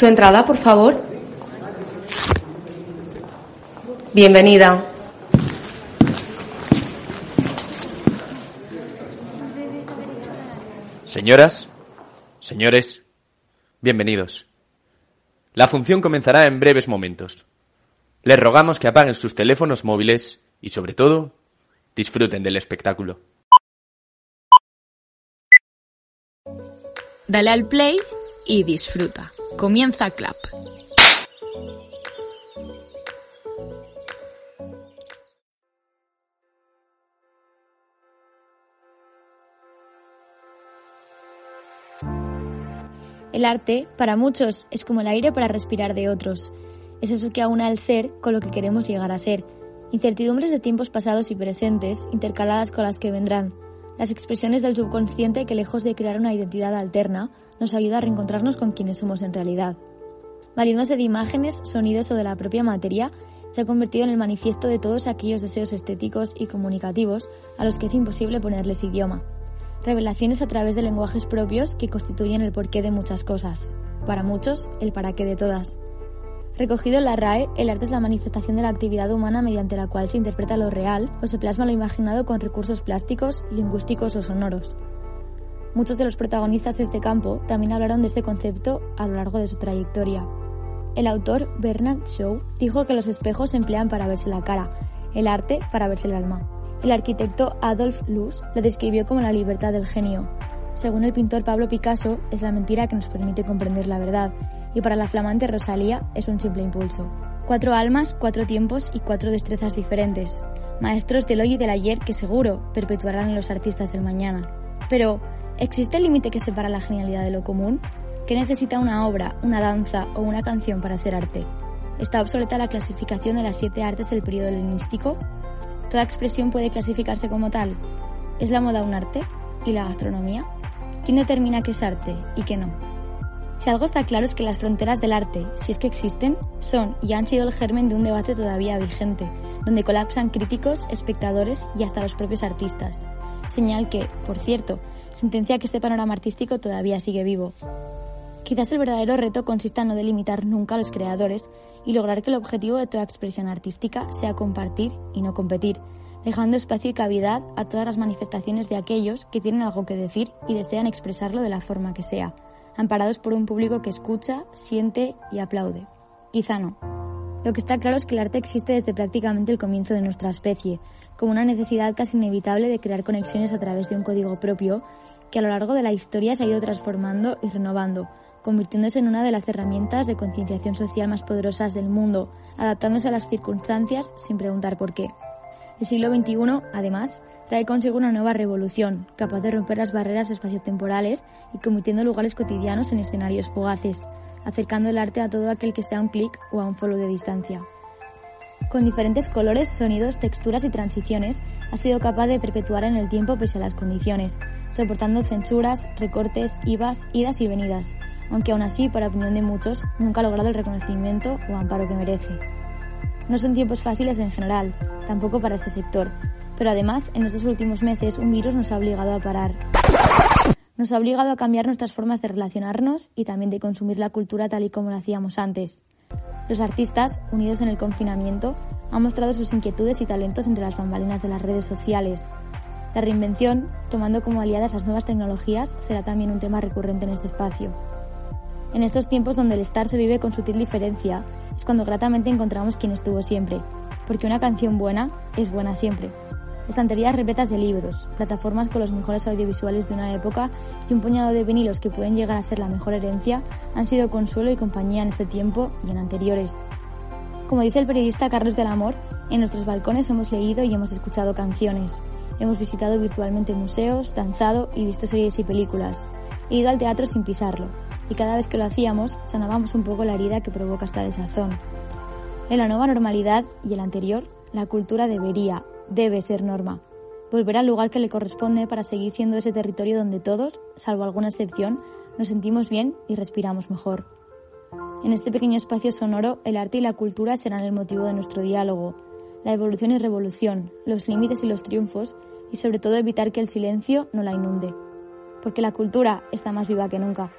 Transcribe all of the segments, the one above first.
Tu entrada, por favor. Bienvenida. Señoras, señores, bienvenidos. La función comenzará en breves momentos. Les rogamos que apaguen sus teléfonos móviles y, sobre todo, disfruten del espectáculo. Dale al play y disfruta. Comienza Clap. El arte, para muchos, es como el aire para respirar de otros. Es eso que aúna el ser con lo que queremos llegar a ser. Incertidumbres de tiempos pasados y presentes, intercaladas con las que vendrán. Las expresiones del subconsciente que, lejos de crear una identidad alterna, nos ayuda a reencontrarnos con quienes somos en realidad. Valiéndose de imágenes, sonidos o de la propia materia, se ha convertido en el manifiesto de todos aquellos deseos estéticos y comunicativos a los que es imposible ponerles idioma. Revelaciones a través de lenguajes propios que constituyen el porqué de muchas cosas. Para muchos, el para qué de todas. Recogido en la RAE, el arte es la manifestación de la actividad humana mediante la cual se interpreta lo real o se plasma lo imaginado con recursos plásticos, lingüísticos o sonoros. Muchos de los protagonistas de este campo también hablaron de este concepto a lo largo de su trayectoria. El autor Bernard Shaw dijo que los espejos se emplean para verse la cara, el arte para verse el alma. El arquitecto Adolf Loos lo describió como la libertad del genio. Según el pintor Pablo Picasso, es la mentira que nos permite comprender la verdad, y para la flamante Rosalía es un simple impulso. Cuatro almas, cuatro tiempos y cuatro destrezas diferentes, maestros del hoy y del ayer que seguro perpetuarán los artistas del mañana. Pero, ¿existe el límite que separa la genialidad de lo común? ¿Qué necesita una obra, una danza o una canción para ser arte? ¿Está obsoleta la clasificación de las siete artes del periodo helenístico? ¿Toda expresión puede clasificarse como tal? ¿Es la moda un arte? ¿Y la gastronomía? ¿Quién determina qué es arte y qué no? Si algo está claro es que las fronteras del arte, si es que existen, son y han sido el germen de un debate todavía vigente, donde colapsan críticos, espectadores y hasta los propios artistas. Señal que, por cierto, sentencia que este panorama artístico todavía sigue vivo. Quizás el verdadero reto consista en no delimitar nunca a los creadores y lograr que el objetivo de toda expresión artística sea compartir y no competir, dejando espacio y cavidad a todas las manifestaciones de aquellos que tienen algo que decir y desean expresarlo de la forma que sea amparados por un público que escucha, siente y aplaude. Quizá no. Lo que está claro es que el arte existe desde prácticamente el comienzo de nuestra especie, como una necesidad casi inevitable de crear conexiones a través de un código propio que a lo largo de la historia se ha ido transformando y renovando, convirtiéndose en una de las herramientas de concienciación social más poderosas del mundo, adaptándose a las circunstancias sin preguntar por qué. El siglo XXI, además, trae consigo una nueva revolución, capaz de romper las barreras espaciotemporales y convirtiendo lugares cotidianos en escenarios fugaces, acercando el arte a todo aquel que esté a un clic o a un follow de distancia. Con diferentes colores, sonidos, texturas y transiciones, ha sido capaz de perpetuar en el tiempo pese a las condiciones, soportando censuras, recortes, IVAs, idas y venidas, aunque aún así, para opinión de muchos, nunca ha logrado el reconocimiento o amparo que merece. No son tiempos fáciles en general, tampoco para este sector, pero además, en estos últimos meses, un virus nos ha obligado a parar. Nos ha obligado a cambiar nuestras formas de relacionarnos y también de consumir la cultura tal y como lo hacíamos antes. Los artistas, unidos en el confinamiento, han mostrado sus inquietudes y talentos entre las bambalinas de las redes sociales. La reinvención, tomando como aliadas las nuevas tecnologías, será también un tema recurrente en este espacio. En estos tiempos donde el estar se vive con sutil diferencia, es cuando gratamente encontramos quien estuvo siempre, porque una canción buena es buena siempre. Estanterías repletas de libros, plataformas con los mejores audiovisuales de una época y un puñado de vinilos que pueden llegar a ser la mejor herencia han sido consuelo y compañía en este tiempo y en anteriores. Como dice el periodista Carlos del Amor, en nuestros balcones hemos leído y hemos escuchado canciones, hemos visitado virtualmente museos, danzado y visto series y películas, he ido al teatro sin pisarlo, y cada vez que lo hacíamos sanábamos un poco la herida que provoca esta desazón. En la nueva normalidad y el anterior, la cultura debería, debe ser norma. Volver al lugar que le corresponde para seguir siendo ese territorio donde todos, salvo alguna excepción, nos sentimos bien y respiramos mejor. En este pequeño espacio sonoro, el arte y la cultura serán el motivo de nuestro diálogo, la evolución y revolución, los límites y los triunfos, y sobre todo evitar que el silencio no la inunde. Porque la cultura está más viva que nunca.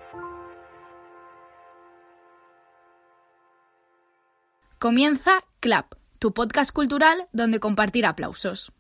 Comienza Clap, tu podcast cultural donde compartir aplausos.